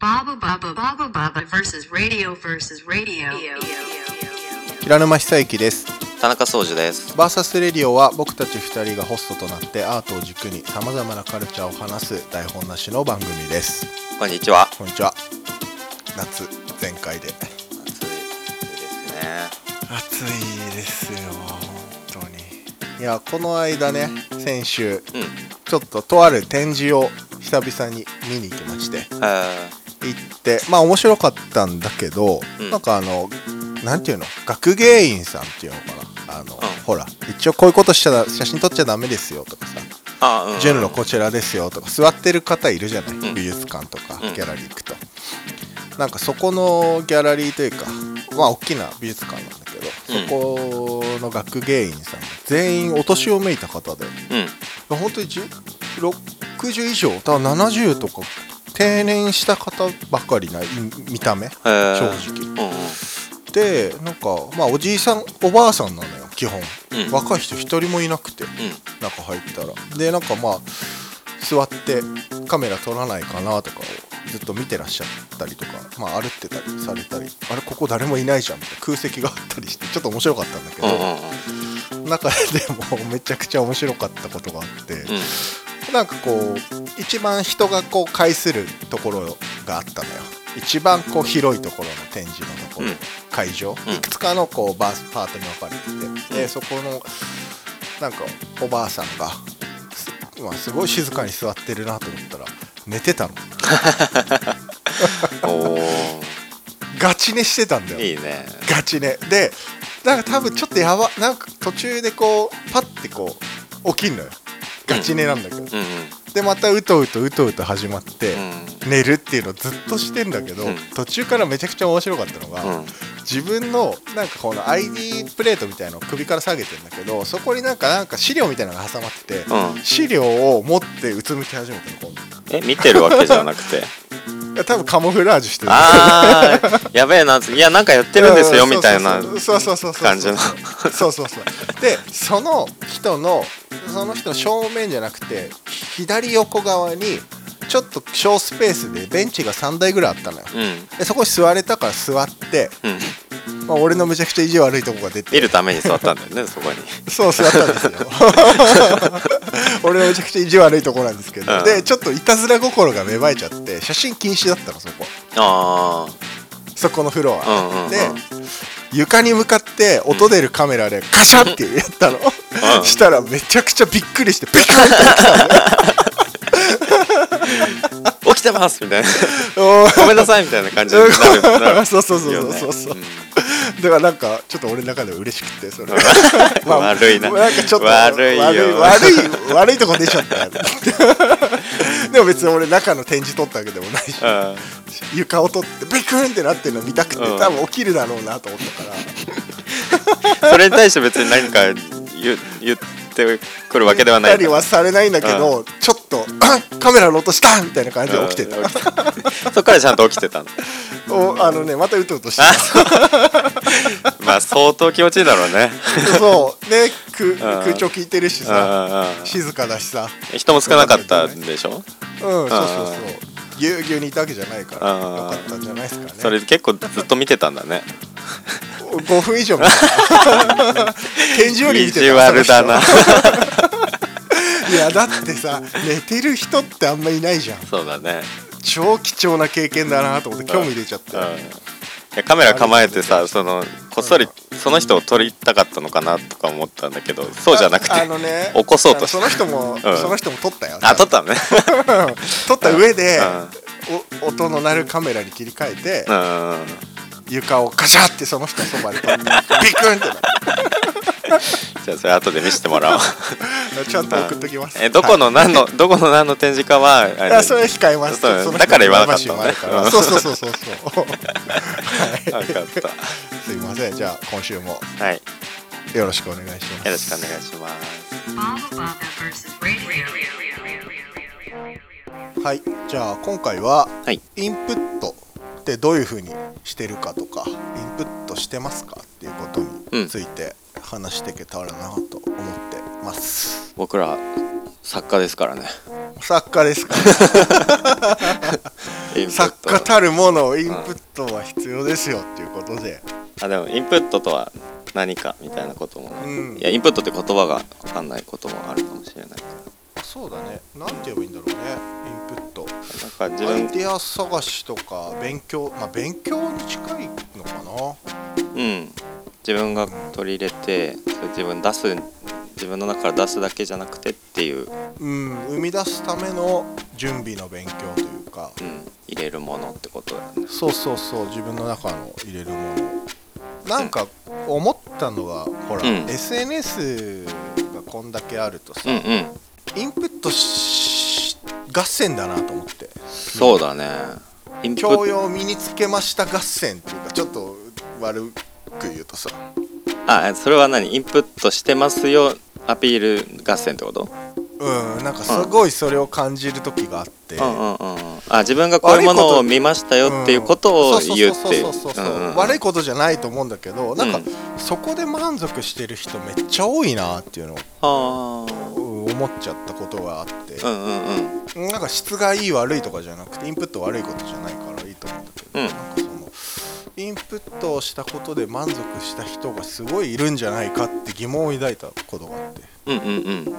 Baba Baba Baba Baba versus radio versus radio. 平沼久之です。田中総司です。バーサスレディオは僕たち2人がホストとなってアートを軸にさまざまなカルチャーを話す台本なしの番組です。こんにちは。こんにちは。夏全開で。暑いですね。暑いですよ本当に。いやこの間ね先週うん。ちょっととある展示を久々に見に行きまして。え行ってまあ面白かったんだけど、うん。なんかあのなんていうの？学芸員さんっていうのかな？あの、ん。ほら一応こういうことしちゃだ写真撮っちゃダメですよとかさ順路こちらですよとか座ってる方いるじゃない、ん。美術館とかうん。ギャラリー行くと、なんかそこのギャラリーというかまあ大きな美術館なんだけど、うん。そこの学芸員さんが全員お年をめいた方でうん。本当に10 60以上多分70とか定年した方ばかりない見た目？正直。うんうん。でなんかまあおじいさんおばあさんなのよ基本、うん。若い人一人もいなくてうん。中入ったら。でなんかまあ座ってカメラ撮らないかなとかをずっと見てらっしゃったりとか、まあ、歩ってたりされたりあれここ誰もいないじゃんみたいな空席があったりしてちょっと面白かったんだけど、中でもめちゃくちゃ面白かったことがあって、うん。なんかこう一番人がこう介するところがあったのよ。一番こう広いところの展示のところ、うん。会場、うん。いくつかのこうバースパートに分かれてて、でそこのなんかおばあさんがす,、まあ、すごい静かに座ってるなと思ったら寝てたの。おガチ寝してたんだよ。ーいいね。ガチ寝。でなんか多分ちょっとやばなんか途中でこうパッてこう起きんのよ。ガチ寝なんだけど、うんうんでまたうとうとうとうと始まって、う寝るっていうのをずっとしてんだけど、うん。途中からめちゃくちゃ面白かったのが、自分のなんかこの ID プレートみたいのを首から下げてんだけどそこになんかなんか資料みたいなのが挟まってて、うん。資料を持ってうつむき始めたの今え見てるわけじゃなくて？多分カモフラージュしてる。あーやべえないやなんかやってるんですようんみたいなそうそうそうそうそう。感じの。そうそうそう。でその人のその人の正面じゃなくて左横側にちょっと小スペースでベンチが3台ぐらいあったのよ。うん。でそこに座れたから座って、うんまあ、俺のめちゃくちゃ意地悪いとこが出て。見るために座ったんだよね そこに。そう座ったんですよ。俺のめちゃくちゃ意地悪いとこなんですけど、うん。でちょっといたずら心が芽生えちゃって写真禁止だったのそこ。あそこのフロア、うんうんうん。で床に向かって音出るカメラでカシャってやったの、うん。したらめちゃくちゃびっくりしてビカンって来たのねあ起きてますみたいな。ごめんなさいみたいな感じに そうそうそうよねそうそうそう、ん。だからなんかちょっと俺の中では嬉しくてそれ。悪いな。なんかちょっと悪いよ。悪い悪い悪いとこ出ちゃったよでも別に俺中の展示撮ったわけでもないしうん。床を取ってビクンってなってるの見たくて、うん。多分起きるだろうなと思ったから。それに対して別に何か言言ってくるわけではない。たりはされないんだけど、ちょっとあ カメラの音したみたいな感じで起きてた、う んそっからちゃんと起きてたの。おあのねまたうとうとしてあまあ相当気持ちいいだろうね。たそう。ね空ん。空調効いてるしうんさうんうん。静かだしさ。人も少なかったんでしょ？うんそうそうそうぎゅうぎゅうにいたわけじゃないからうんよかったんじゃないですかね。それ結構ずっと見てたんだね。5分以上見た展示より意見てた。地悪だなその人いやだってさ寝てる人ってあんまいないじゃん。そうだね。超貴重な経験だなと思って興味出ちゃって。うん。いやカメラ構えてさそのこっそりその人を撮りたかったのかなとか思ったんだけどそうじゃなくてああのね起こそうとしてその人も、ん。その人も撮ったよ。あ撮ったのね。撮った上でうん、お音の鳴るカメラに切り替えて、うん。床をカシャってその人のそばで撮ってビクンってなっじゃあそれ後で見せてもらおう。て ちゃんと送っときます、えどこの何のどこの何の展示かはあそれは控えます。だから言わなかったのねそうそうそうそうそうはい分かった。すいません。じゃあ今週も。はい。よよろしくお願いします。ろしくお願いします.はい。じゃあ今回ははい。インプットってどういうふうにしてるかとかインプットしてますかっていうことについて話していけたらなと思ってます、僕ら作家ですからね。作家ですか？インプット。作家たるものをインプットは必要ですよっていうことで、あでもインプットとは何かみたいなことも。ね、うん。いやインプットって言葉が分かんないこともあるかもしれないかそうだね。なんて言えばいいんだろうね。インプット。らなんか自アイ分デア探しとか勉強まあ勉強に近いのかな？うん自分が取り入れてそれ自分出す自分の中から出すだけじゃなくてっていう、うん生み出すための準備の勉強というか。うん、入れるものってことだよね。そうそうそう自分の中の入れるもの。なんか思ったのがほら、うん。SNS がこんだけあるとさ、うんうん。インプットし合戦だなと思って。そうだね。教養を身につけました合戦っていうかちょっと悪く言うとさ。あそれは何？インプットしてますよアピール合戦ってこと？うんなんかすごいそれを感じる時があって、うん。うんうんあ自分がこういうものを見ましたよっていうことを言うって。そう悪いことじゃないと思うんだけどなんかうんそこで満足してる人めっちゃ多いなっていうのを思っちゃったことがあってあうんうんうんなんか質がいい悪いとかじゃなくてインプット悪いことじゃないからいいと思うんだけど、うんインプットをしたことで満足した人がすごいいるんじゃないかって疑問を抱いたことがあって。うんうんうん。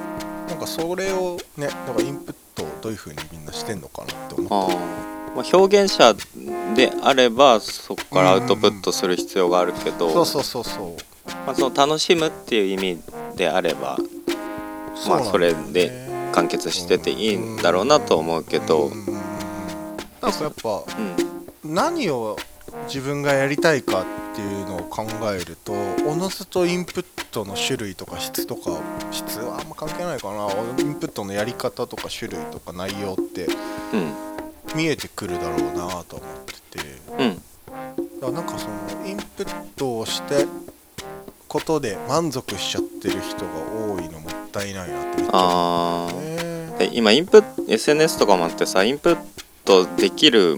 なんかそれをねだからインプットをどういう風にみんなしてんのかなって思あって。ーまあ、表現者であればそこからアウトプットする必要があるけど、そうそうそうそう。まあ、その楽しむっていう意味であればまあそれで完結してていいんだろうなと思うけど。うんうんうんうん。なんかやっぱうん。何を自分がやりたいかっていうのを考えるとおのずとインプットの種類とか質とか質はあんま関係ないかな。インプットのやり方とか種類とか内容ってうん。見えてくるだろうなと思ってて。うん。だからなんかそのインプットをしてことで満足しちゃってる人が多いのもったいないなってめっちゃあ思うね今インプット SNS とかもあってさインプットできる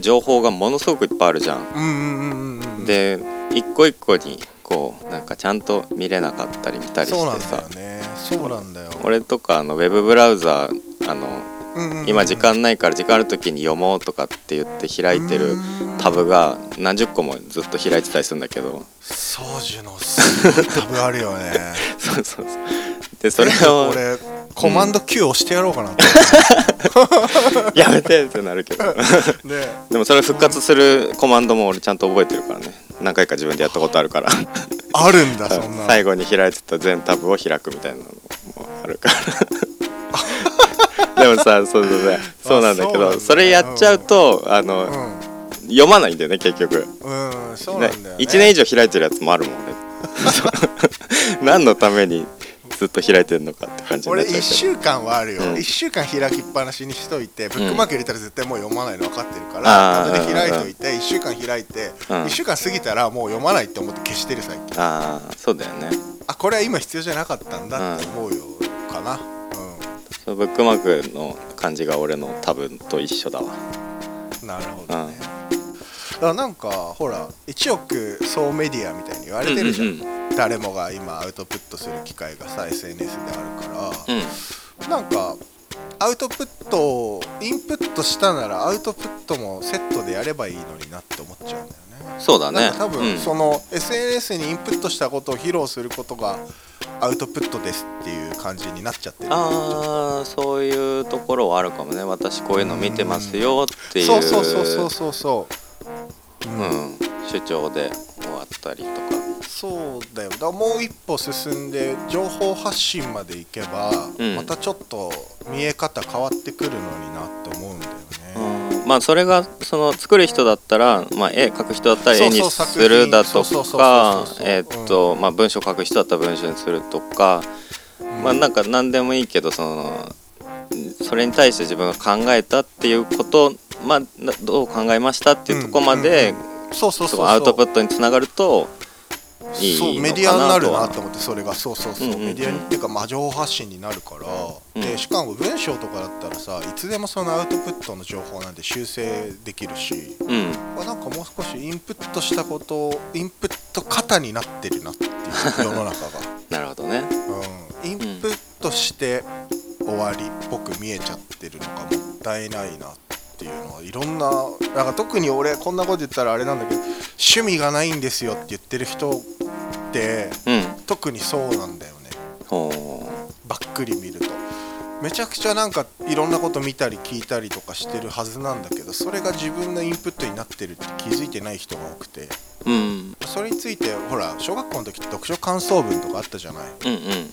情報がものすごくいっぱいあるじゃん。うんうんうんうんうんで一個一個にこうなんかちゃんと見れなかったり見たりしてさ。そうなんだよ、俺とかあのウェブブラウザーあのうんうんうん。今時間ないから時間ある時に読もうとかって言って開いてるタブが何十個もずっと開いてたりするんだけど。ソジュのタブあるよね。そうそうそうでそれを俺コマンド Q 押してやろうかなって、やめてってなるけど。ねでもそれ復活するコマンドも俺ちゃんと覚えてるからね。何回か自分でやったことあるから。あるんだ そんな最後に開いてた全タブを開くみたいなのもあるから。でもさそうそうそう。そうなんだけどそれやっちゃうとあの、うん。読まないんだよね結局。うんそうなんだよ、ね、1年以上開いてるやつもあるもんね。何のためにずっと開いてるのかって感じ俺1っちゃうけど。週間はあるよ、うん。1週間開きっぱなしにしといてブックマーク入れたら絶対もう読まないの分かってるから、あータブで開いといて1週間開いて、うん。1週間過ぎたらもう読まないって思って消してる最近。ああそうだよね。あこれは今必要じゃなかったんだって思うよかな。そのブックマークの感じが俺のタブと一緒だわ。うんなるほどね、だからなんかほら1億総メディアみたいに言われてるじゃん,、うんうん誰もが今アウトプットする機会がさ SNS であるから、うん。なんかアウトプットをインプットしたならアウトプットもセットでやればいいのになって思っちゃうんだよね。そうだね。多分、うん。その SNS にインプットしたことを披露することがアウトプットですっていう感じになっちゃってるああそういうところはあるかもね。私こういうの見てますよっていうそう。そうそうそうそうそううん、主張で終わったりとか。そうだよ。だもう一歩進んで情報発信までいけば、うん。またちょっと見え方変わってくるのになって思うんだよね、まあそれがその作る人だったら、まあ、絵描く人だったら絵にするだとかえーっとまあ文章書く人だったら文章にするとか、まあなんか何でもいいけどそのそれに対して自分が考えたっていうことまあなどう考えましたっていうところまで、アウトプットにつながるといいそうのメディアになるかなと思ってそれが。そうそうそう,、うんうんうん。メディアにっていうか、まあ、情報発信になるから、うん。でしかも文章とかだったらさいつでもそのアウトプットの情報なんて修正できるし、うん。まあ、なんかもう少しインプットしたことをインプット型になってるなっていう世の中が、なるほどね。うん、インプットして終わりっぽく見えちゃってるのがもったいないなっっていうのはいろんななんか特に俺こんなこと言ったらあれなんだけど趣味がないんですよって言ってる人ってうん。特にそうなんだよね。ほばっくり見ると。めちゃくちゃなんかいろんなこと見たり聞いたりとかしてるはずなんだけどそれが自分のインプットになってるって気づいてない人が多くて。ううん。それについてほら小学校の時って読書感想文とかあったじゃない？うんうん。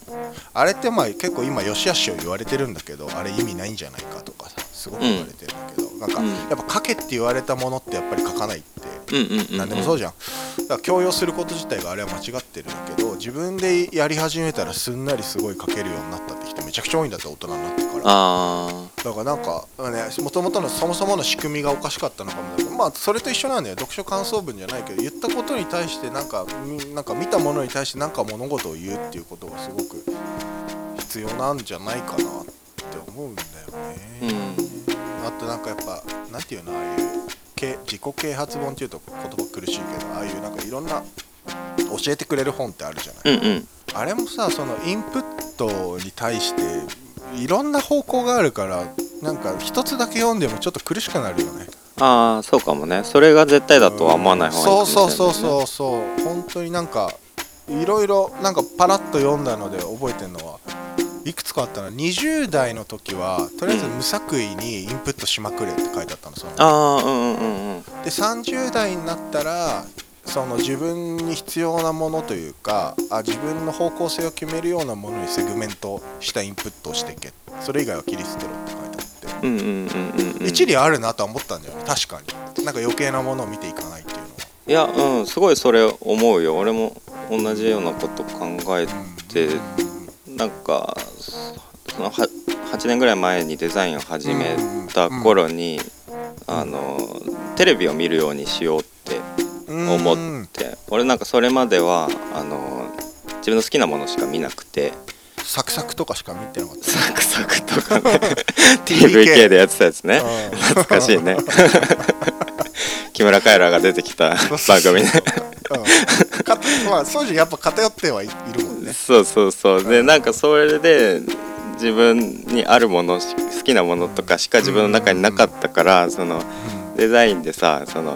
あれってまあ結構今よしあしを言われてるんだけどあれ意味ないんじゃないかとかさすごく言われてるんだけど、なんかうん。やっぱ書けって言われたものってやっぱり書かないって。うんうんうん何でもそうじゃん。だから強要すること自体があれは間違ってるんだけど自分でやり始めたらすんなりすごい書けるようになったって人めちゃくちゃ多いんだって大人になってから。あだからなんかねもともとのそもそもの仕組みがおかしかったのかもだけどまあそれと一緒なんだよ。読書感想文じゃないけど言ったことに対してなんかみなんか見たものに対してなんか物事を言うっていうことがすごく必要なんじゃないかなって思うんだようね、ん。あとなんかやっぱなんていうのああいうけ自己啓発本っていうと言葉苦しいけどああいうなんかいろんな教えてくれる本ってあるじゃない、うんうん。あれもさそのインプットに対していろんな方向があるからなんか一つだけ読んでもちょっと苦しくなるよね。ああそうかもね。それが絶対だとは思わない方がいいかそうそうそうそうそう。本当になんかいろいろなんかパラッと読んだので覚えてるのはいくつかあったな。20代の時はとりあえず無作為にインプットしまくれって書いてあったのその。ああうんうんうんうん。で30代になったらその自分に必要なものというかあ自分の方向性を決めるようなものにセグメントしたインプットをしていけ。それ以外は切り捨てろって書いてあって。うんうんうんうんうん。一理あるなとは思ったんだよね確かに。なんか余計なものを見ていかないっていうのは。いやうんすごいそれ思うよ。俺も同じようなこと考えてなんかそのは8年ぐらい前にデザインを始めた頃にあのテレビを見るようにしようって思うんって俺なんかそれまではあの自分の好きなものしか見なくて。サクサクとかしか見てなかった。サクサクとかね。TVK でやってたやつね。うん。懐かしいね。木村カエラが出てきた番組ね。まあ当時やっぱ偏ってはいいるもんね。そうそうそう。でなんかそれで自分にあるものし好きなものとかしか自分の中になかったからそのデザインでさその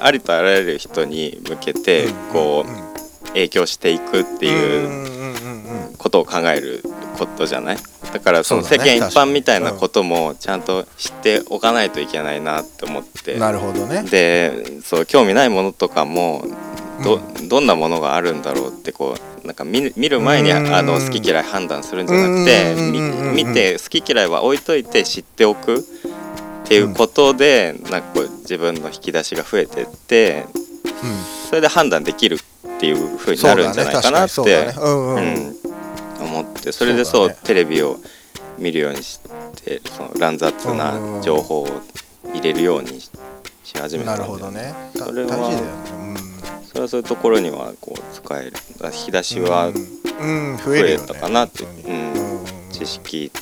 ありとあらゆる人に向けてこう影響していくっていうことを考えることじゃない？だからその世間一般みたいなこともちゃんと知っておかないといけないなって思って。なるほどね。でそう興味ないものとかもど,、どんなものがあるんだろうってこうなんか見る見る前にうん。あの好き嫌い判断するんじゃなくて見て好き嫌いは置いといて知っておくっていうことでなんかこう自分の引き出しが増えてってうんそれで判断できるっていう風になるんじゃないかなってそうんうん。うん。思ってそれでそうね。テレビを見るようにしてその乱雑な情報を入れるようにしし始めたなんるだよほどね。たそれはそれはそういうところにはこう使える。引き出しは増増えたかなって、本当に。うん。うん。知識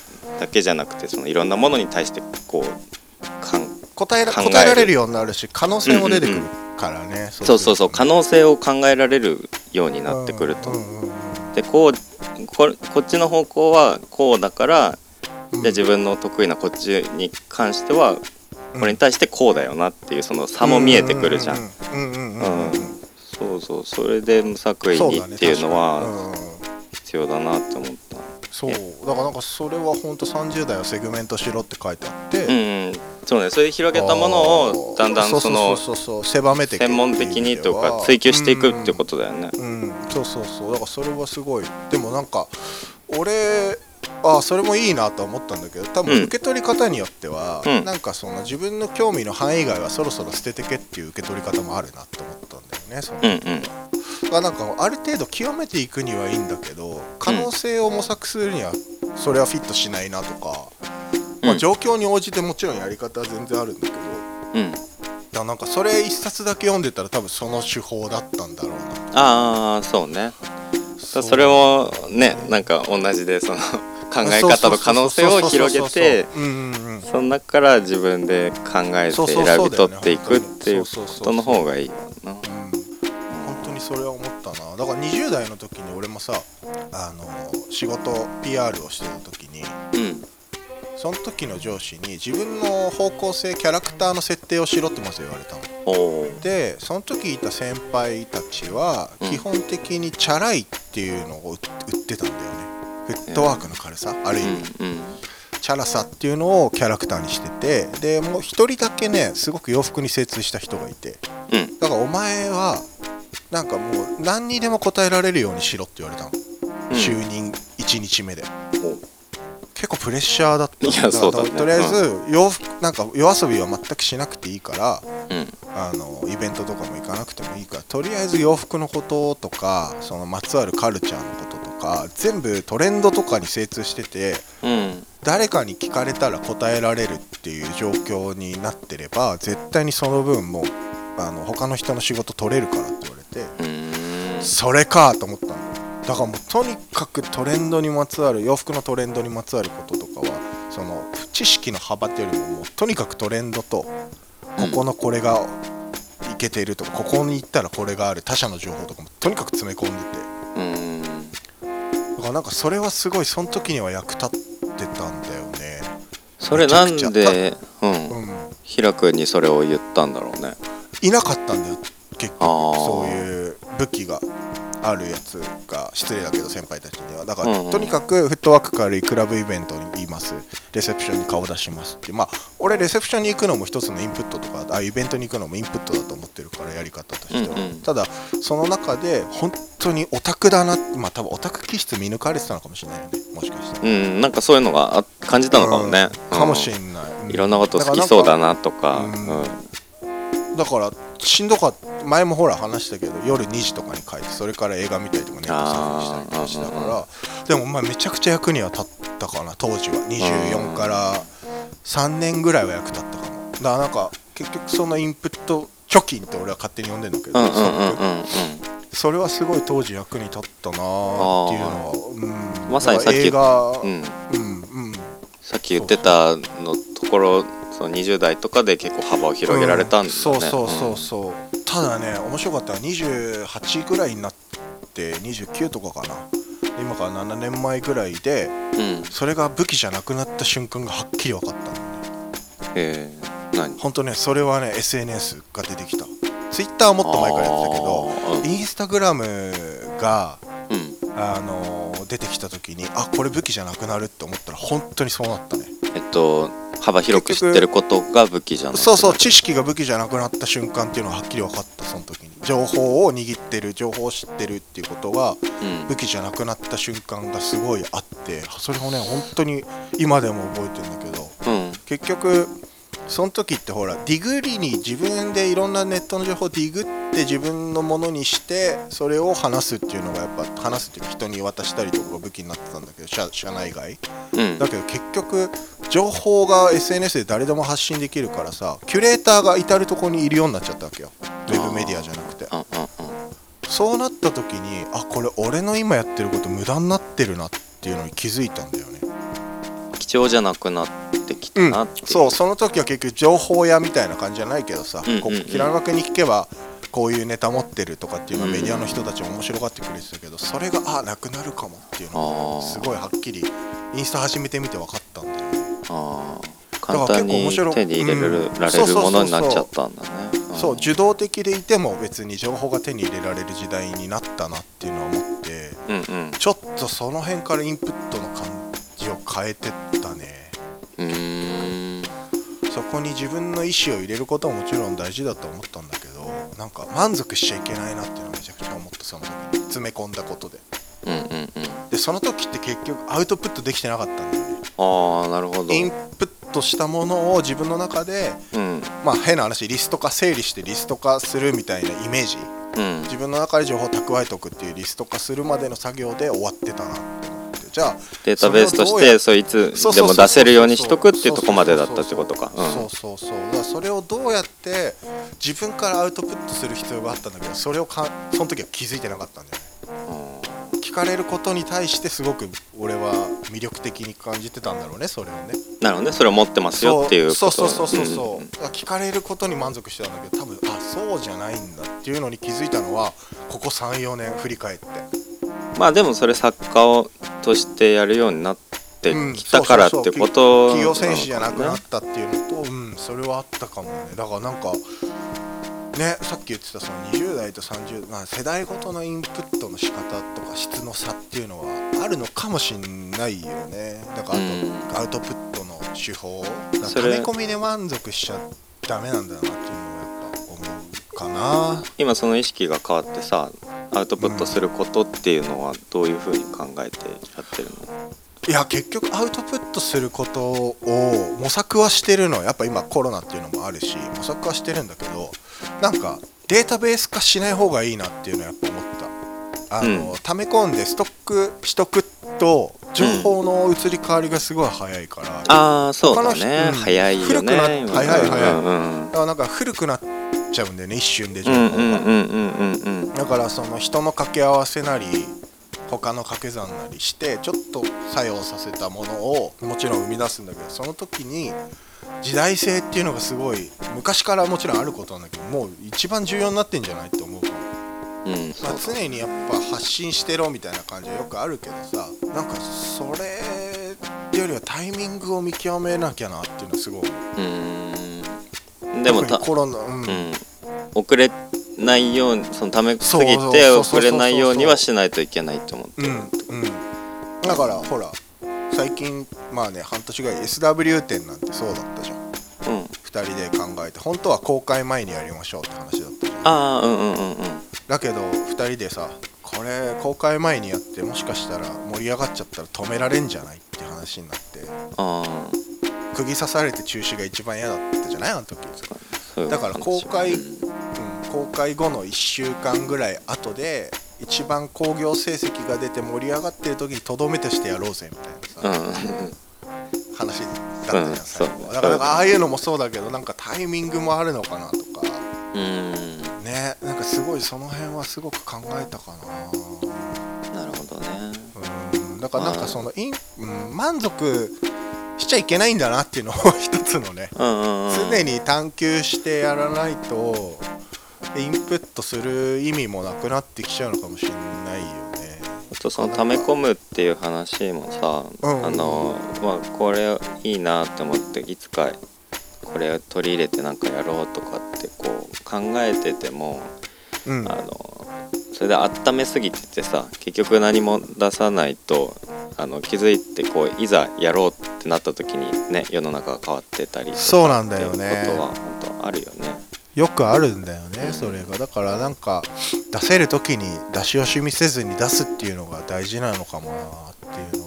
だけじゃなくてそのいろんなものに対してこうかん答えら答えられるようになるし可能性も出てくるからね、そうそうそう。可能能性を考えられるようになってくると。でこうここっちの方向はこうだからじゃあ自分の得意なこっちに関してはこれに対してこうだよなっていうその差も見えてくるじゃん。うんうんうんうんうんそうそうそれで無作為にっていうの確は必要だなって思った。そう。だからなんかそれは本当30代はセグメントしろって書いてあって、うんうん、そうねそれで広げたものをだんだんその狭めて専門的にとか追求していくってことだよね。うん、そうそうそう。だからそれはすごい。でもなんか俺あそれもいいなとは思ったんだけど多うん。分受け取り方によっては、うん。なんかその自分の興味の範囲外はそろそろ捨ててけっていう受け取り方もあるなって思ったんだよねその。うんうん。なんかある程度極めていくにはいいんだけど可能性を模索するにはそれはフィットしないなとか、まあ、うん。状況に応じてもちろんやり方は全然あるんだけどうん。だからなんかそれ一冊だけ読んでたら多分その手法だったんだろうなああそうね。そそれもねなんか同じでその考え方の可能性を広げてその中から自分で考えて選び取っていくっていうことの方がいいよな。うん。本当にそれは思ったな。だから20代の時に俺もさあの仕事 PR をしてた時にうん。その時の上司に自分の方向性キャラクターの設定をしろってまず言われたの。でその時いた先輩たちはうん。基本的にチャラいっていうのを売売ってたんだよねフットワークの軽さある意味、うんうん。チャラさっていうのをキャラクターにしててでもう一人だけねすごく洋服に精通した人がいて。うん。だからお前はなんかもう何にでも答えられるようにしろって言われたの、うん。就任1日目で。お結構プレッシャーだった。いやそうだね。とりあえず洋服なんか夜遊びは全くしなくていいからうん。あのイベントとかも行かなくてもいいからとりあえず洋服のこととかそのまつわるカルチャーのこととか全部トレンドとかに精通しててうん。誰かに聞かれたら答えられるっていう状況になってれば絶対にその分もうあの他の人の仕事取れるからって言われてそれかと思ったの。だからもうとにかくトレンドにまつわる洋服のトレンドにまつわることとかはその知識の幅っていうよりももうとにかくトレンドとここのこれがいけてるとかここに行ったらこれがある他社の情報とかもとにかく詰め込んでてからなんかそれはすごいその時には役立ってたんだよね。それなんでうん。うん。平君にそれを言ったんだろうね。いなかったんだよ結局。そういう武器があるやつが失礼だけど先輩たちには。だから、うんうん。とにかくフットワーク軽いクラブイベントにいます。レセプションに顔出します。ってまあ俺レセプションに行くのも一つのインプットとかあイベントに行くのもインプットだと思ってるからやり方としては、うんうん。ただその中で本当にオタクだなまあ多分オタク気質見抜かれてたのかもしれないよね。もしかしたらうんなんかそういうのがあ感じたのかもね。うん。かもしれれない、うん。いろんなこと好きそうだななとか。うん。うんだからしんどかった前もほら話したけど夜2時とかに帰ってそれから映画見たりとかネットサーしたりとかしたからでもまあめちゃくちゃ役には立ったかな当時は。24から3年ぐらいは役立ったかもだからなんか結局そのインプット貯金って俺は勝手に呼んでるんだけど、うんそれはすごい当時役に立ったなーっていうのは、うん、まさにさっき映画うん。うんうん。さっき言ってたのところその20代とかで結構幅を広げられたんだね、うんそうそうそうそう、ただね面白かったのは28ぐらいになって29とかかな。今から7年前ぐらいでうん、うん、それが武器じゃなくなった瞬間がはっきり分かったのねえー、何？ほんとねそれはね SNS が出てきた。Twitter はもっと前からやってたけどインスタグラムがうん。あのー出てきた時にあこれ武器じゃなくなるって思ったら本当にそうなったね。えっと幅広く知ってることが武器じゃないそうそう知識が武器じゃなくなった瞬間っていうのははっきり分かったその時に。情報を握ってる情報を知ってるっていうことはうん。武器じゃなくなった瞬間がすごいあってそれをね本当に今でも覚えてるんだけどうん。結局その時ってほらディグリに自分でいろんなネットの情報をディグって自分のものにしてそれを話すっていうのがやっぱ話すっていうか人に渡したりとかが武器になってたんだけど社社内外。うん。だけど結局情報が SNS で誰でも発信できるからさキュレーターが至る所にいるようになっちゃったわけよ。ウェブメディアじゃなくて。そうなった時にあこれ俺の今やってること無駄になってるなっていうのに気づいたんだよね。うん貴重じゃなくなってきうんたなって。いう、そうその時は結局情報屋みたいな感じじゃないけどさ、うんうんうん。ここ平沼君に聞けばこういうネタ持ってるとかっていうのはうん。メディアの人たちも面白がってくれてたけどそれがあなくなるかもっていうのがすごいはっきりインスタ始めてみて分かったんだよ。ねあ簡単に手に入れられるものになっちゃったんだね。そう受動的でいても別に情報が手に入れられる時代になったなっていうのは思ってうんうん。ちょっとその辺からインプットの変えてったね。うーん。そこに自分の意思を入れることももちろん大事だと思ったんだけどなんか満足しちゃいけないなっていうのをめちゃくちゃ思ったその時に詰め込んだことで。うんうんうん。でその時って結局アウトプットできてなかったんだよね。ああなるほど。インプットしたものを自分の中でうん。まあ変な話リスト化整理してリスト化するみたいなイメージ。うん。自分の中で情報を蓄えておくっていうリスト化するまでの作業で終わってたなってじゃあデータベースとしてそいつでも出せるようにしとくっていうとこまでだったってことか。うん。そうそうそう。だからそれをどうやって自分からアウトプットする必要があったんだけどそれをかその時は気づいてなかったんだよね。聞かれることに対してすごく俺は魅力的に感じてたんだろうねそれをね。なるほどね。それを持ってますよっていうことそうそうそうそうそう、んだから聞かれることに満足してたんだけど多分あそうじゃないんだっていうのに気づいたのはここ34年振り返ってまあでもそれ作家をとしてやるようになってきたからってこと企業選手じゃなくなったっていうのと、うん、それはあったかもね。だからなんかねさっき言ってたその20代と30、まあ、世代ごとのインプットの仕方とか質の差っていうのはあるのかもしんないよね。だからあと、アウトプットの手法溜め込みで満足しちゃダメなんだなっていうのはやっぱ思うかな。今その意識が変わってさアウトプットすることっていうのはどういうふうに考えてやってるの？いや結局アウトプットすることを模索はしてるのやっぱ今コロナっていうのもあるし模索はしてるんだけどなんかデータベース化しない方がいいなっていうのはやっぱ思った。あの、うん。溜め込んでストックしとくと情報の移り変わりがすごい早いから、ああそうだね。うん早いよ古くな早い早いうんうん。だからなんか古くなっちゃうんだよね一瞬で情うん報が、だからその人の掛け合わせなり他の掛け算なりしてちょっと作用させたものをもちろん生み出すんだけどその時に時代性っていうのがすごい昔からもちろんあることなんだけどもう一番重要になってんじゃないって思うかも、うん。まあ、常にやっぱ発信してろみたいな感じはよくあるけどさなんかそれよりはタイミングを見極めなきゃなっていうのはすごい思う。うんでもたコロナうん、うん。遅れないようにそのためすぎて遅れないようにはしないといけないと思って。るうんうん。だからほら最近まあね半年ぐらい SW 展なんてそうだったじゃん。うん。2人で考えて本当は公開前にやりましょうって話だったじゃん。ああうんうんうんうん。だけど2人でさこれ公開前にやってもしかしたら盛り上がっちゃったら止められんじゃないって話になって。ああ釘刺されて中止が一番嫌だったじゃない？あの時、だから話公開うんうん、公開後の1週間ぐらい後で一番興行成績が出て盛り上がってる時にとどめとしてやろうぜみたいなさ、話だったじゃん、うん最後だからああいうのもそうだけどなんかタイミングもあるのかなとか。うん。うんねなんかすごいその辺はすごく考えたかな。なるほどね。うんだからなんかそのイン、うん、満足しちゃいけないんだなっていうのを 一つのね。うんうんうん。常に探求してやらないとインプットする意味もなくなってきちゃうのかもしれないよね。あとその溜め込むっていう話もさ、うん。あのまあこれいいなって思っていつかこれを取り入れてなんかやろうとかってこう考えてても、うん。あのそれで温めすぎててさ結局何も出さないとあの気づいてこういざやろうってなった時にね世の中が変わってたりそうなんだよね。ことは本当あるよね。よくあるんだよねそれが。だからなんか出せる時に出し惜しみせずに出すっていうのが大事なのかもなっていうのは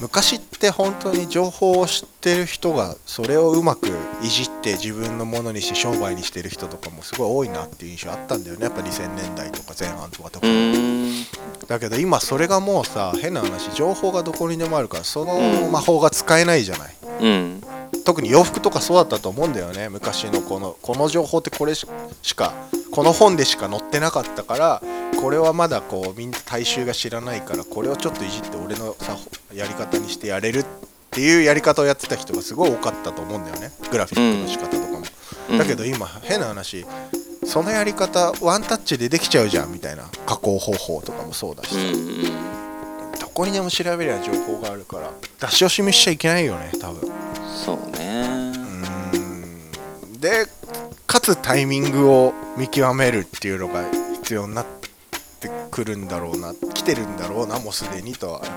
昔って本当に情報を知ってる人がそれをうまくいじって自分のものにして商売にしてる人とかもすごい多いなっていう印象あったんだよね。やっぱ2000年代とか前半とか特うにだけど今それがもうさ変な話情報がどこにでもあるからそのうん。魔法が使えないじゃない、うん。特に洋服とかそうだったと思うんだよね。昔のこのこの情報ってこれししかこの本でしか載ってなかったからこれはまだこうみんな大衆が知らないからこれをちょっといじって俺のさやり方にしてやれるっていうやり方をやってた人がすごい多かったと思うんだよね。グラフィックの仕方とかも、うん。だけど今変な話そのやり方ワンタッチでできちゃうじゃんみたいな加工方法とかもそうだし。さ、うんうんどこにでも調べりゃ情報があるから出し惜しみしちゃいけないよね多分。そうね。うーん。でかつタイミングを見極めるっていうのが必要になってくるんだろうな来てるんだろうなもうすでにとはやっ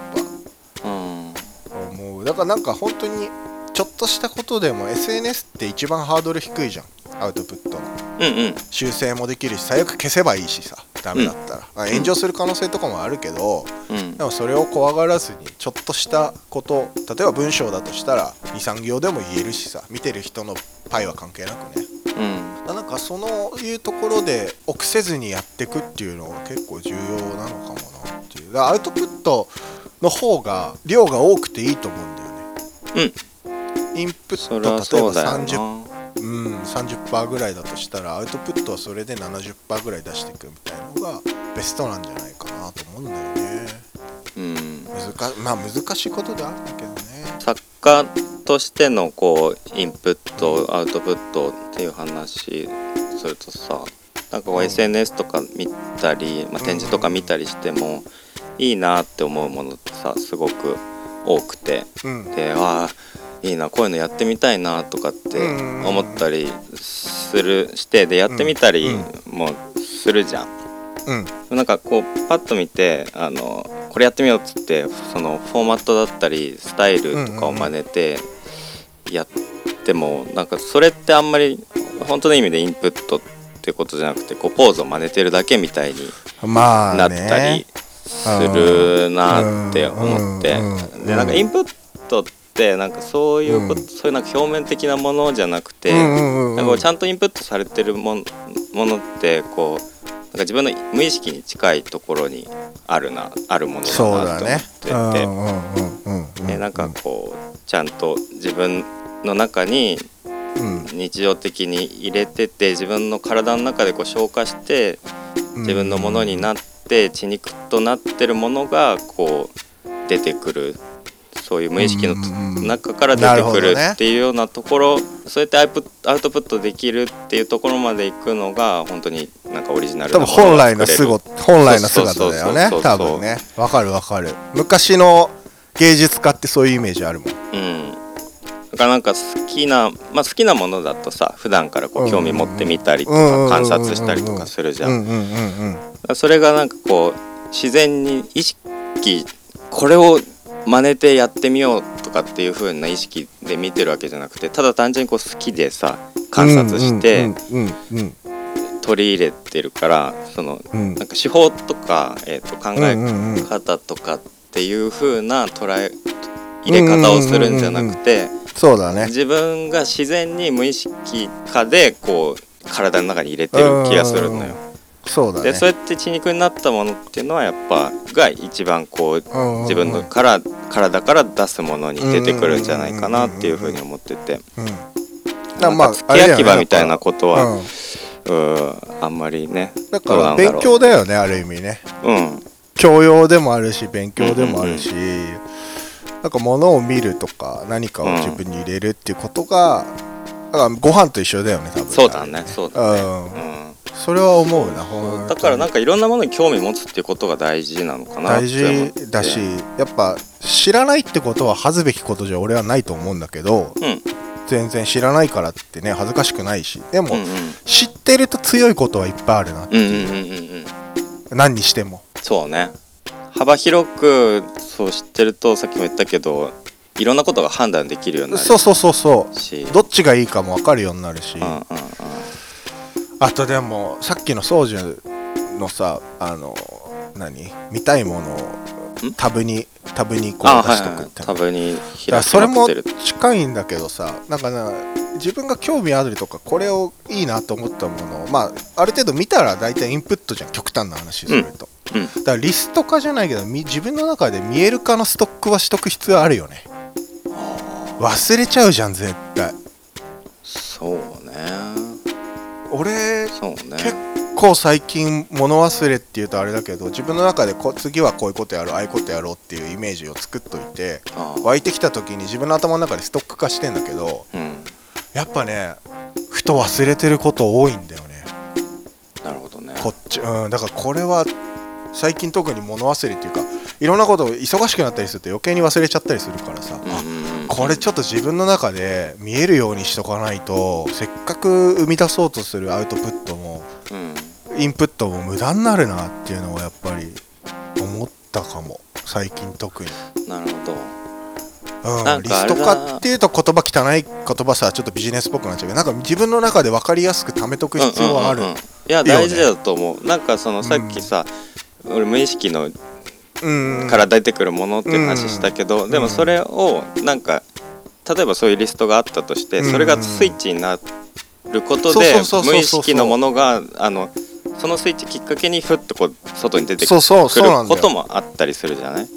うん。ぱ思う。だからなんか本当にちょっとしたことでも SNS って一番ハードル低いじゃんアウトプットの。うんうん。修正もできるし最悪消せばいいしさダメだったら、まあ炎上する可能性とかもあるけど、うん。でもそれを怖がらずにちょっとしたこと例えば文章だとしたら23行でも言えるしさ見てる人のパイは関係なくねうん。なんかそのいうところで臆せずにやっていくっていうのが結構重要なのかもなっていう。だからアウトプットの方が量が多くていいと思うんだよね。インプット例えばそうだよ30なうん、30%ぐらいだとしたらアウトプットはそれで70%ぐらい出していくみたいのがベストなんじゃないかなと思うんだよね。うん。難まあ難しいことではあるんだけどね。作家としてのこうインプットアウトプットっていう話するとさなんか SNS とか見たり、まあ、展示とか見たりしてもいいなって思うものってさすごく多くて。うん。でわあいいなこういうのやってみたいなとかってうん思ったりするしてでやってみたりうん。もするじゃん。うん。なんかこうパッと見てあのこれやってみようっつってそのフォーマットだったりスタイルとかを真似てやってもなんかそれってあんまり本当の意味でインプットってことじゃなくてこうポーズを真似てるだけみたいにまあなったりねするなって思って。でなんかインプットってなんかそういうことうん。そういうなんか表面的なものじゃなくてなんかちゃんとインプットされてるもんものってこうなんか自分の無意識に近いところにあるなあるものだなと思ってて、なんかこうちゃんと自分の中にうん。日常的に入れてて自分の体の中でこう消化してうん。自分のものになって血肉となってるものがこう出てくる。そういう無意識の中から出てくるっていうようなところそうやってアウトアウトプットできるっていうところまでいくのが本当になんかオリジナル多分本来の姿本来の姿だよね多分ね。わかるわかる。昔の芸術家ってそういうイメージあるもんだからなんか好きなまあ好きなものだとさ普段からこう興味持ってみたりとか観察したりとかするじゃうん。それがなんかこう自然に意識これを真似てやってみようとかっていう風な意識で見てるわけじゃなくてただ単純にこう好きでさ観察して取り入れてるからそのうん。なんか手法とか、えー、と考え方とかっていう風な捉え入れ方をするん。じゃなくてそうだね。自分が自然に無意識化でこう体の中に入れてる気がするのよ。そうだね。でそうやって血肉になったものっていうのはやっぱが一番こううんうんうん自分のから体から出すものに出てくるんじゃないかなっていうふうに思ってて。うん。まあか付け焼き場みたいなことはうん。うんあんまりねだから勉強だよねある意味ね。うん。教養でもあるし勉強でもあるし、なんか物を見るとか何かを自分に入れるっていうことが、だからご飯と一緒だよね多分。そうだねそうだね。うん。うん。それは思うなだからなんかいろんなものに興味持つっていうことが大事なのかなって大事だしやっぱ知らないってことは恥ずべきことじゃ俺はないと思うんだけどうん。全然知らないからってね恥ずかしくないし。でも、うんうん知ってると強いことはいっぱいあるなうんうんうんうんうん。何にしても。そうね幅広くそう知ってるとさっきも言ったけどいろんなことが判断できるようになるそうそうそうそう。し。どっちがいいかも分かるようになるし、うんうんうん。あとでもさっきの宗樹のさあの何？見たいものタブにタブにこう出あはいはいはい。しとくってタブに開それも近いんだけどさなんかな自分が興味あるとかこれをいいなと思ったものをまあある程度見たら大体インプットじゃん極端な話すると、うん。だからリスト化じゃないけどみ自分の中で見える化のストックはしとく必要あるよね。忘れちゃうじゃん絶対。そうね俺ね。結構最近物忘れっていうとあれだけど自分の中でこ次はこういうことやろうああいうことやろうっていうイメージを作っといてあ。湧いてきた時に自分の頭の中でストック化してんだけどうん。やっぱねふと忘れてること多いんだよね。なるほどね。こっちうんだからこれは最近特に物忘れっていうかいろんなことを忙しくなったりすると余計に忘れちゃったりするからさ、これちょっと自分の中で見えるようにしとかないとせっかく生み出そうとするアウトプットもうん。インプットも無駄になるなっていうのをやっぱり思ったかも。最近特に、なるほど。うん、リスト化っていうと言葉汚い言葉さちょっとビジネスっぽくなっちゃうけどなんか自分の中で分かりやすく貯めとく必要はあるうんうんうんうん。いや大事だと思う。なんかそのさっきさ、俺無意識のうん。から出てくるものっていう話したけど、ん。でもそれをなんか例えばそういうリストがあったとして、うん。それがスイッチになることで無意識のものがあのそのスイッチきっかけにふっとこう外に出てくることもあったりするじゃない？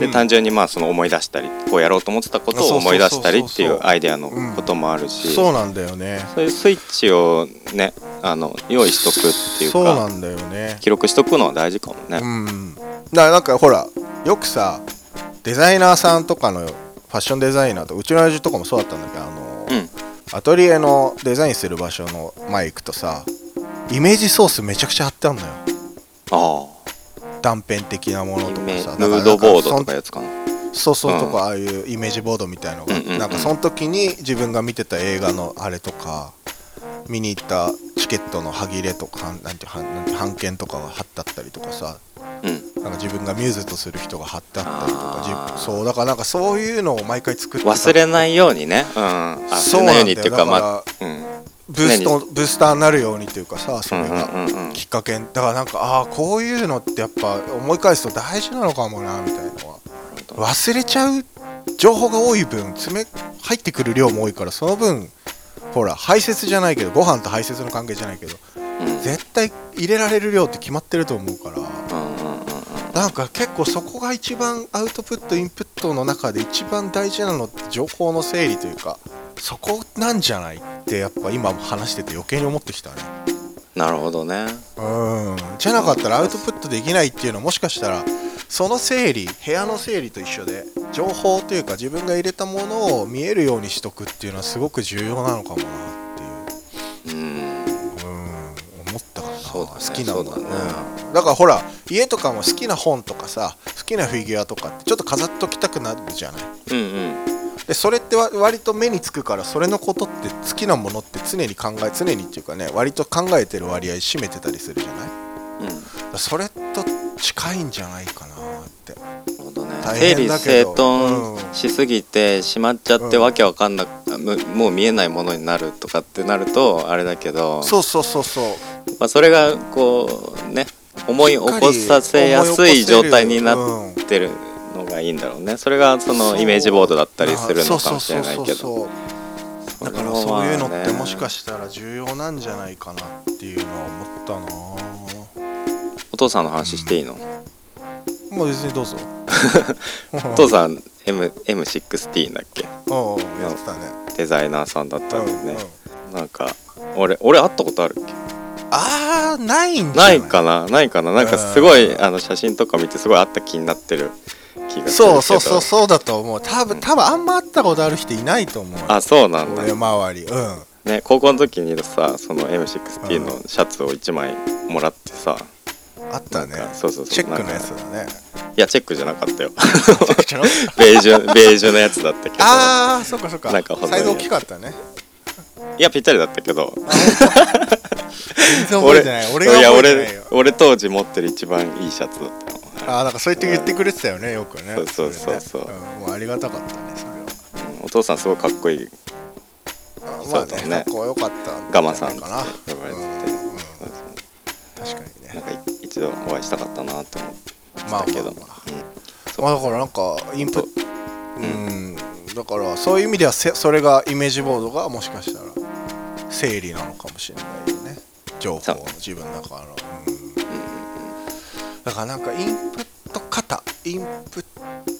で、うん。単純にまあその思い出したりこうやろうと思ってたことを思い出したりっていうアイデアのこともあるし、そうなんだよね。そういうスイッチをねあの用意しとくっていうかそうなんだよね。記録しとくのは大事かもね。うん。だからなんかほらよくさデザイナーさんとかのファッションデザイナーとうちの親父とかもそうだったんだけどあの、うん。アトリエのデザインする場所の前行くとさイメージソースめちゃくちゃ貼ってあんのよ。あ断片的なものとかさムードボードとかかやつかな。そんそうそううん。とかああいうイメージボードみたいのが、うんうんうん。なんかその時に自分が見てた映画のあれとか見に行ったチケットの歯切れとかなんてなんていう版権とかが貼ってあったりとかさうん。なんか自分がミューズとする人が貼ってあったりとかそうだからなんかそういうのを毎回作ってた。忘れないようにね。うん。あそう忘れないようんにっていうかまあうんブーストブースターになるようにというかさそれがきっかけだからなんかああこういうのってやっぱ思い返すと大事なのかもなみたいなのは。忘れちゃう情報が多い分詰め入ってくる量も多いからその分ほら排泄じゃないけどご飯と排泄の関係じゃないけどうん。絶対入れられる量って決まってると思うから。なんか結構そこが一番アウトプットインプットの中で一番大事なのって情報の整理というかそこなんじゃないってやっぱ今話してて余計に思ってきたね。なるほどね。うん。じゃなかったらアウトプットできないっていうのはもしかしたらその整理部屋の整理と一緒で情報というか自分が入れたものを見えるようにしとくっていうのはすごく重要なのかもなっていう。うん。うん。思ったかな。そうだね好きなものねうんだからほら家とかも好きな本とかさ好きなフィギュアとかってちょっと飾っときたくなるじゃない。うんうんでそれってわ割と目につくからそれのことって好きなものって常に考え常にっていうかね割と考えてる割合占めてたりするじゃない？だからそれと近いんじゃないかなって。なるほどね。大整理整頓しすぎてしまっちゃってうんわけわかんなくむもう見えないものになるとかってなるとあれだけど。そうそうそうそう。まあ、それがこうね思い起こさせやすい状態になうんってる。のがいいんだろうね。それがそのイメージボードだったりするのかもしれないけど。だからそういうのってもしかしたら重要なんじゃないかなっていうのは思ったな。お父さんの話していいの、もう別にどうぞ。お父さん M M16 だっけ？おうやってたね。デザイナーさんだったんだよね。うんうんなんか俺俺会ったことあるっけ？あーないんじゃない？かな？ないかな？なんかすごいうん。あの写真とか見てすごいあった気になってる気がするそうそうそうそうだと思う。多分多分あんま会ったことある人いないと思う。あそうなんだ。俺周り。うん。ね高校の時にさその M16 のシャツを1枚もらってさ。あったね。そうそうそう。チェックのやつだね。いやチェックじゃなかったよ。ベージュベージュのやつだったけど。ああそっかそっか。なんかサイズ大きかったね。いやぴったりだったけど。全然覚えてない。俺がいや覚えてないよ。俺俺当時持ってる一番いいシャツだったよああなんかそうやって言ってくれてたよねよくね。そうそうそう。そうんもうありがたかったねそれは。うんお父さんすごいかっこいい。あまあそうだね。ねかっこよかったんガマさんかな呼ばれてて。うんうん確かにね。なんかい一度お会いしたかったなって思ってまあたけど、まあまあまあ。だからなんかインプう。ん。だからそういう意味ではせそれがイメージボードがもしかしたら整理なのかもしれないよね。情報自分の中の。うんだからなんかインプット型インプ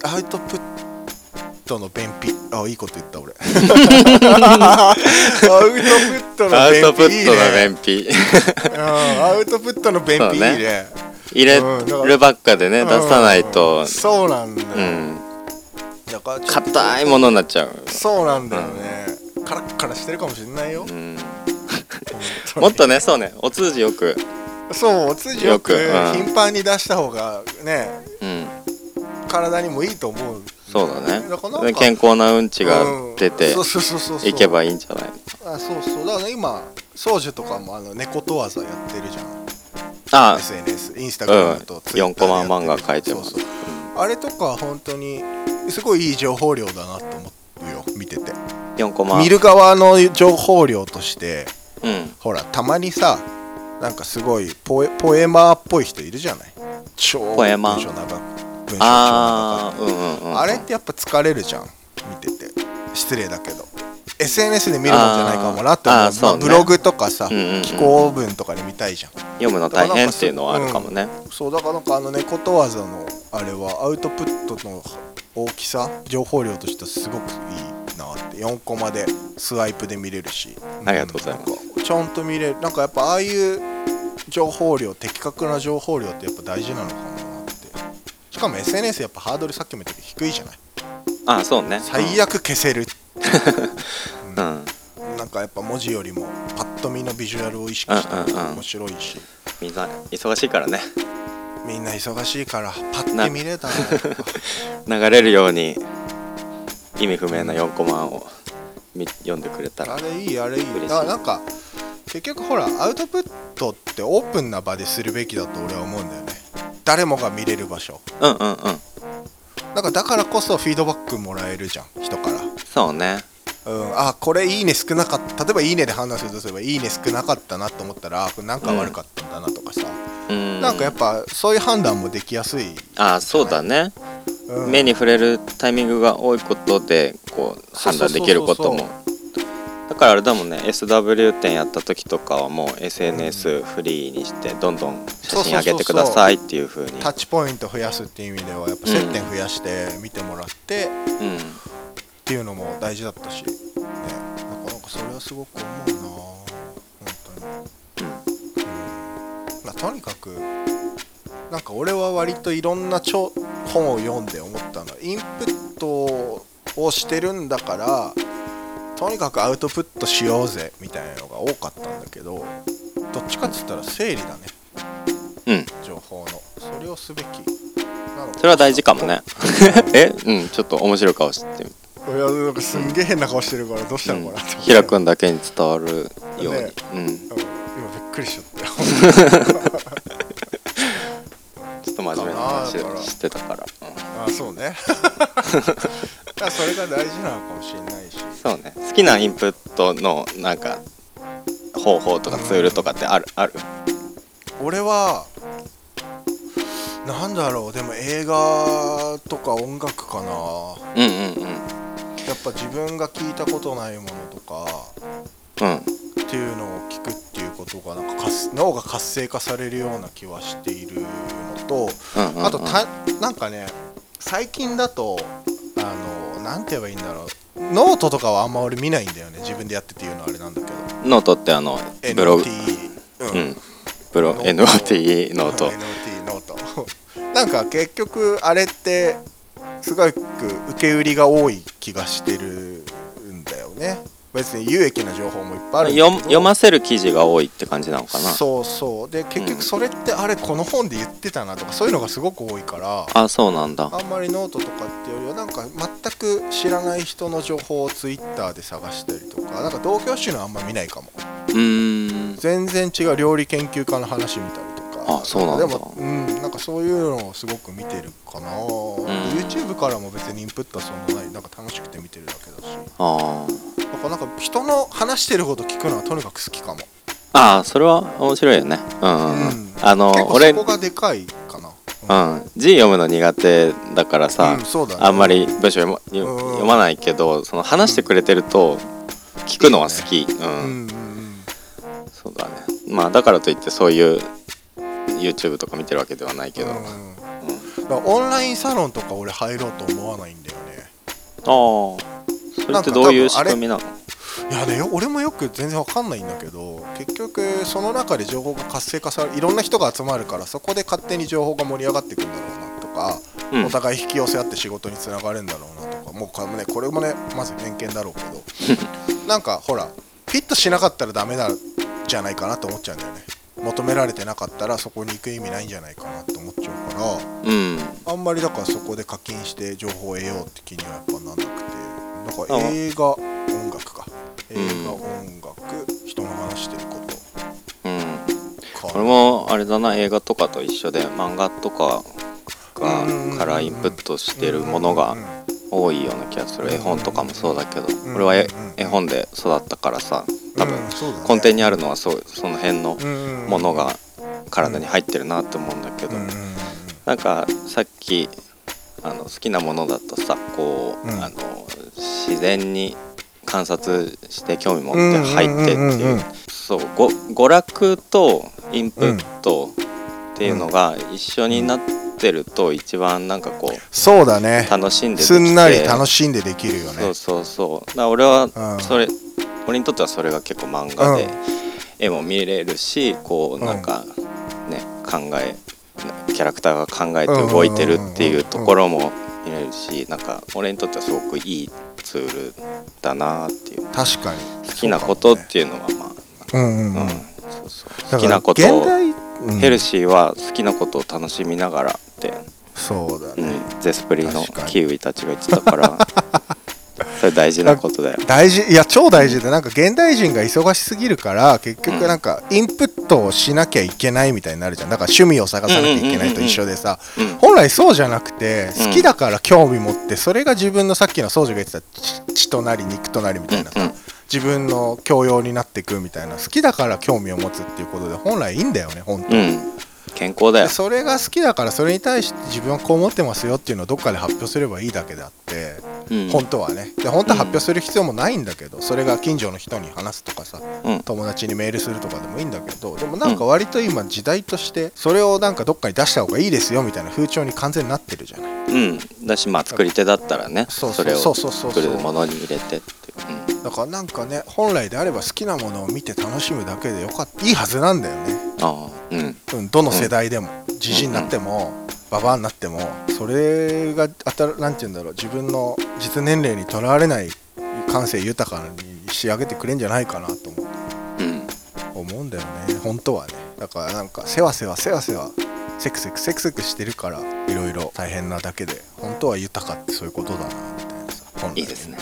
アウトプットの便秘。あいいこと言った俺。アウトプットのアウ便トプットの便秘。うんアウトプットの便秘いいね。ね。入れるばっかでね出さないと。うんそうなんだよ、うん。硬いものになっちゃう。そうなんだよね、カラッカラしてるかもしれないよ、うん。もっとねそうねお通じよくそうお通じよく頻繁に出した方がねうん。体にもいいと思う。そうだね。健康なうんちが出ていけばいいんじゃない？あそうそう。だから、ね、今宗樹とかもあの猫とわざやってるじゃん。あ。SNS インスタうグラんムとツイッ4ターコマ漫画書いてます。そうそう。あれとか本当にすごいいい情報量だなと思うよ見てて。4コマ。見る側の情報量としてうん。ほらたまにさなんかすごいポエポエマーっぽい人いるじゃない？超ポエマ。ー文章長く文章超長ああうんうんうんくあれってやっぱ疲れるじゃん。見てて。失礼だけど。SNS で見るもんじゃないかもなって思う。まあ、ブログとかさ、うんうんうん。寄稿文とかで見たいじゃん。読むの大変っていうのはあるかもね。そうだからなんかあのねことわざのあれはアウトプットの大きさ情報量としてはすごくいいなって。4コマでスワイプで見れるし。ありがとうございます。ちゃんと見れる。なんかやっぱああいう情報量的確な情報量ってやっぱ大事なのかもなって。しかも SNS やっぱハードルさっきも言ったけど低いじゃない？ああそうね。最悪消せる、う。ん。なんかやっぱ文字よりもパッと見のビジュアルを意識してうんうんうん。面白いし、みんな忙しいからね。みんな忙しいからパッて見れたら 流れるように意味不明な4コマをみ読んでくれたらあれいいあれいい。だからなんか結局ほらアウトプットってオープンな場でするべきだと俺は思うんだよね。誰もが見れる場所。うんうんうん。なんかだからこそフィードバックもらえるじゃん人から。そうね。うん、あこれいいね少なかった。例えばいいねで判断するとすればいいね少なかったなと思ったらあこれなんか悪かったんだなとかさ、うん。なんかやっぱそういう判断もできやすい、ああそうだね、うん。目に触れるタイミングが多いことでこう。判断できることもだからあれだもんね SW 店やった時とかはもう SNS フリーにしてどんどん写真上げてくださいっていう風に。タッチポイント増やすっていう意味ではやっぱ接点増やして見てもらって、っていうのも大事だったし、ね、なかなかそれはすごく思うな本当に、まあ、とにかくなんか俺は割といろんな本を読んで思ったの。インプットをしてるんだからとにかくアウトプットしようぜみたいなのが多かったんだけどどっちかっつったら整理だね。うん。情報の。それをすべき。なのそれは大事かもね。え？うんちょっと面白い顔してみいやなんかすんげえ変な顔してるからどうしたのかなって、ひらくん。だけに伝わるように、ねうん。うん。今びっくりしちゃったよ。ちょっと真面目な話してたから、うん。あそうね。それが大事なのかもしれないしそうね。好きなインプットのなんか方法とかツールとかってある？ある？俺はなんだろう。でも映画とか音楽かな。うんうんうん。やっぱ自分が聞いたことないものとかうん。っていうのを聞くっていうことがなんか活脳が活性化されるような気はしているのとうんうんうん。あとたなんかね最近だとあのなんて言えばいいんだろうノートとかはあんま俺見ないんだよね。自分でやってて言うのはあれなんだけど。ノートってあのブログ。うん、うん。ブロ note note。note note。なんか結局あれってすごく受け売りが多い気がしてるんだよね別に有益な情報もいっぱいある読読ませる記事が多いって感じなのかな？そうそう。で結局それってあれこの本で言ってたなとかそういうのがすごく多いからあそうなんだ。あんまりノートとかっていうよりはなんか全く知らない人の情報をツイッターで探したりとかなんか同業種のあんま見ないかも。うーん。全然違う料理研究家の話見たりとか。あそうなんだ。でもうんなんかそういうのをすごく見てるかな、YouTube からも別にインプットはそんなない。なんか楽しくて見てるだけだし。あだからなんか人の話してること聞くのはとにかく好きかも。ああそれは面白いよね。うんうん、あの結構俺そこがでかいかな。うん、字読むの苦手だからさ、うんね。あんまり文章読ま読まないけどその話してくれてると聞くのは好き、うん。うんそうだね。まあだからといってそういう YouTube とか見てるわけではないけど、あうんオンラインサロンとか俺入ろうと思わないんだよね。あそれってどういう仕組みなの？いやねよ俺もよく全然わかんないんだけど結局その中で情報が活性化されいろんな人が集まるからそこで勝手に情報が盛り上がっていくんだろうなとか、うん。お互い引き寄せ合って仕事につながるんだろうなとかもうこれもねこれもねまず偏見だろうけど なんかほらフィットしなかったらダメなんじゃないかなと思っちゃうんだよね。求められてなかったらそこに行く意味ないんじゃないかなって思っちゃうからうん。あんまりだからそこで課金して情報を得ようって気にはやっぱなんなくてなんかあ映画音楽か。映うん。画音楽人の話してること。うん。か。俺もあれだな映画とかと一緒で漫画とかがうん。からインプットしてるものが多いような気がする。絵本とかもそうだけど。ん。俺は絵本で育ったからさ多分。根底にあるのはそうその辺のうんものが体に入ってるなって思うんだけど。なんかさっきあの好きなものだとさこう、うん。あの自然に観察して興味持って入ってってう。んうんうんうんいううん。そうご娯楽とインプットっていうのが一緒になってると一番なんかこうそうだね。楽しんでできて。すんなり楽しんでできるよね。そうそうそう。だ俺はうん。それ、俺にとってはそれが結構漫画でうん。絵も見れるしこうなんかね考えキャラクターが考えて動いてるっていうところも見れるしなんか俺にとってはすごくいいツールだなっていう。確かに。好きなことっていうのはまうんうんあ、うん。うん。そうそうだから好きなことを現代うん。ヘルシーは好きなことを楽しみながらって、そうだね、うん、ゼスプリのキウイたちが言ってたから それ大事なことだよ。大事いや超大事でなんか現代人が忙しすぎるから結局なんかインプットをしなきゃいけないみたいになるじゃん。だから趣味を探さなきゃいけないと一緒でさ。うん本来そうじゃなくてうん好きだから興味持ってそれが自分のさっきの宗司が言ってた血血となり肉となりみたいなさうんうん。自分の教養になっていくみたいな好きだから興味を持つっていうことで本来いいんだよね本当に。うん。健康だよ。でそれが好きだからそれに対して自分はこう思ってますよっていうのをどっかで発表すればいいだけであって、うん。本当はね。で本当は発表する必要もないんだけど、それが近所の人に話すとかさうん。友達にメールするとかでもいいんだけどでもなんか割と今時代としてそれをなんかどっかに出した方がいいですよみたいな風潮に完全になってるじゃない。うん。だしまあ作り手だったらねそうそう。れをそうそうそう作るものに入れてってう。ん。だからなんかね本来であれば好きなものを見て楽しむだけでよかった。いいはずなんだよね。ああ。うん。うん、どの世代でもじじいになってもババアになってもそれがあたなんて言うんだろう自分の実年齢にとらわれない感性豊かに仕上げてくれんじゃないかなと思う。うん思うんだよね。本当はね。だからなんかせわせわせわせわセクセクセクセクしてるからいろいろ大変なだけで本当は豊かってそういうことだなみたいなさ本来いいですね。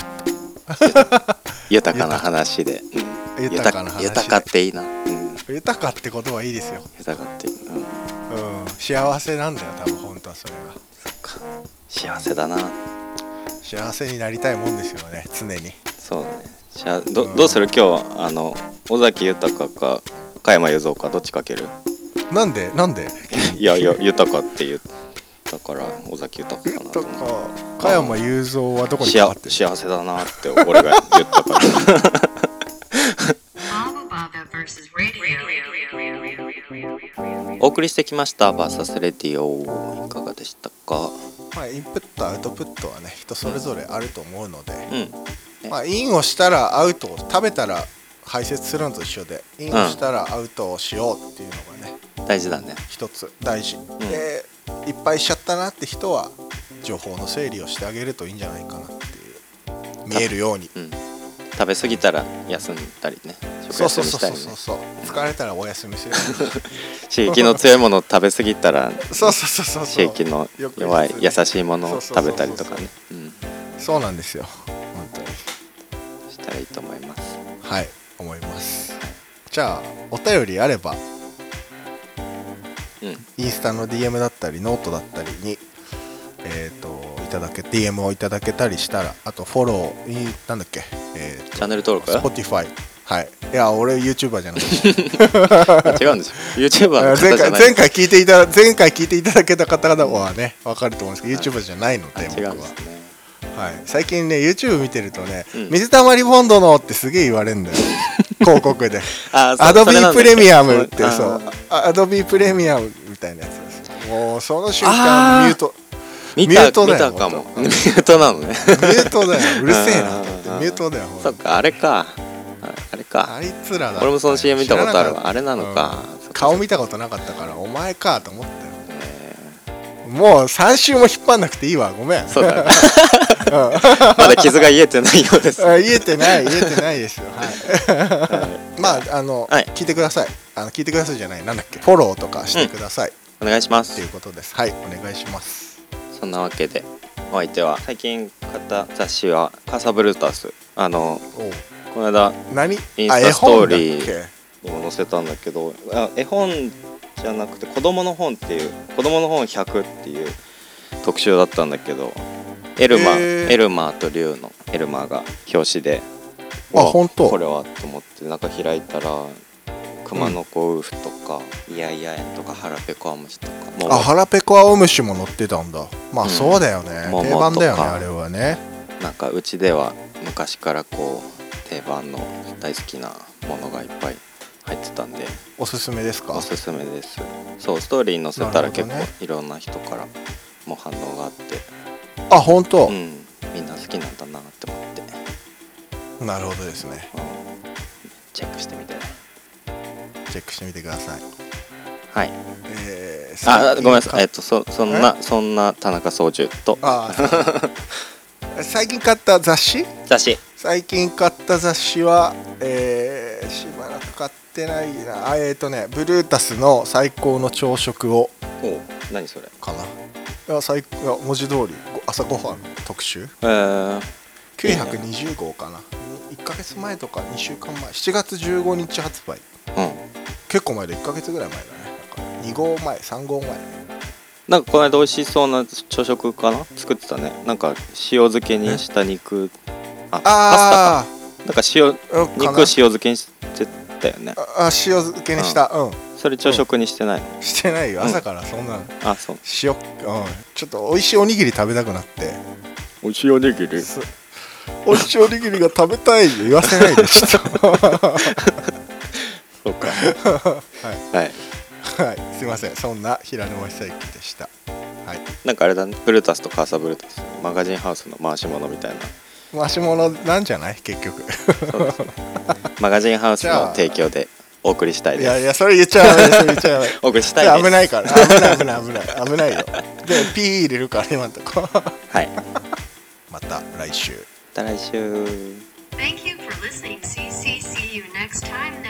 豊かな話で、うん、豊かな話で。豊かっていいな、うん、豊かって言葉いいですよ、豊かっていい、うん、うん、幸せなんだよ多分本当はそれがそっか。幸せだな。幸せになりたいもんですよね常に。そうね。じゃあど,、うん。どうする？今日あの尾崎豊か加山雄三かどっちかける？なんで？なんで？いやいや豊かって言ったから尾崎豊かかな。とか。加山雄三はどこにかかってる幸せだなって俺が言ったから. お送りしてきました「バーサスレディオ」いかがでしたか？まあインプットアウトプットはね人それぞれあると思うので、うん。まあインをしたらアウトを食べたら排泄するのと一緒でインをしたらアウトをしようっていうのがね大事だね。一つ大事、でいっぱいしちゃったなって人は情報の整理をしてあげるといいんじゃないかなって見えるように。うん。食べ過ぎたら休んだりね。食そうそ休うそうそうみしたりねそう。疲れたらお休みする。刺激の強いものを食べ過ぎたらそうそうそうそうそう。刺激の弱い優いしいものを食べたりとかね。うん。そうなんですよ。本当に。したらいいと思います。はい。思います。じゃあお便りあれば。うんインスタの DM だったりノートだったりにえっ、といただけ DM をいただけたりしたらあとフォローいなんだっけ？えーチャンネル登録？Spotify はい。いや俺 YouTuber じゃない。あ 違うんですよ。YouTuber の方前回前回聞いていただ前回聞いていただけた方々はね分かると思うんですけど YouTuber じゃないのあで僕は違うんですねはい、最近ね YouTube 見てるとね、うん。水溜りボンドのってすげえ言われるんだよ。広告で。アドビープレミアムってあそう。アドビー。プレミアムみたいなやつです。もうその瞬間ミュート。見たミュートだよかも。ミュートなのね。ミュートだよ。うるせえな。と思ってミュートだよそっかあれか。ああれか。あいつらだ。俺もその CM 見たことあるわ。あれなのか。うん。顔見たことなかったからお前かと思ったよ。え。もう3週も引っ張んなくていいわ。ごめん。ーそうだね まだ傷が癒えてないようです。あ言えてない言えてないですよ。はい。まああの、はい。聞いてください。あの聞いてくださいじゃない。なんだっけ？フォローとかしてください、お願いします。っていうことです。はいお願いします。そんなわけでお相手は最近買った雑誌はカサブルータス。あのこの間何？インスタストーリーにも載せたんだけどあ絵本じゃなくて子供の本っていう子供の本100っていう特集だったんだけどエルマ、へー。エルマーとリュウのエルマーが表紙で。あ本当。これはと思って中開いたら熊野子ウーフとか、イヤイヤ園とか腹ペコアムシとかけあ腹ペコ青虫も乗ってたんだ。まあ、うん。そうだよね。桃定番だよねあれはね。なんかうちでは昔からこう定番の大好きなものがいっぱい入ってたんで。おすすめですか？おすすめです。そうストーリーに載せたら結構いろんな人からも反応があってあ本当、うん。みんな好きなんだなって思って、なるほどですね。うん。チェックしてみて。ねチェックしてみてください。はい。えー、あごめんなさい。えっ買とそそんなそんな田中操縦と。あ 最近買った雑誌？雑誌。最近買った雑誌は、えーっててないな。あえっ、ー、とねブルータスの最高の朝食を。お何それ？かな。いや最いや文字通りご朝ごはん特集。えー、920号かな。1ヶ月前とか2週間前。7月15日発売。うん。結構前で1ヶ月ぐらい前だね。なんか2号前3号前。なんかこの間美味しそうな朝食かな？作ってたね。なんか塩漬けにした肉。ああなんか塩あうん肉かな塩漬けにしてたよね。ああ塩漬けにした。うん、それ朝食にしてないの、してないよ。うん。朝からそんなの。あそう。塩、うん、ちょっと美味しいおにぎり食べたくなって。美味しいおにぎり？す美味しいおにぎりが食べたい言わせないでちょっ そうか。はい。はい。とはい。すいません。そんな平沼久之でした。はい。なんかあれだね。ブルータスとカーサブルータス。マガジンハウスの回し物みたいな回し物なんじゃない？結局。マガジンハウスの提供でお送りしたいです。いやいやそれ言っちゃダメそれ言っちゃダメ。お送りしたいです。危ないから。危ない危ない危ない危ないよ。でピー入れるから今のとこ。はい。また来週。また来週。Thank you for listening. See, see, see you next time.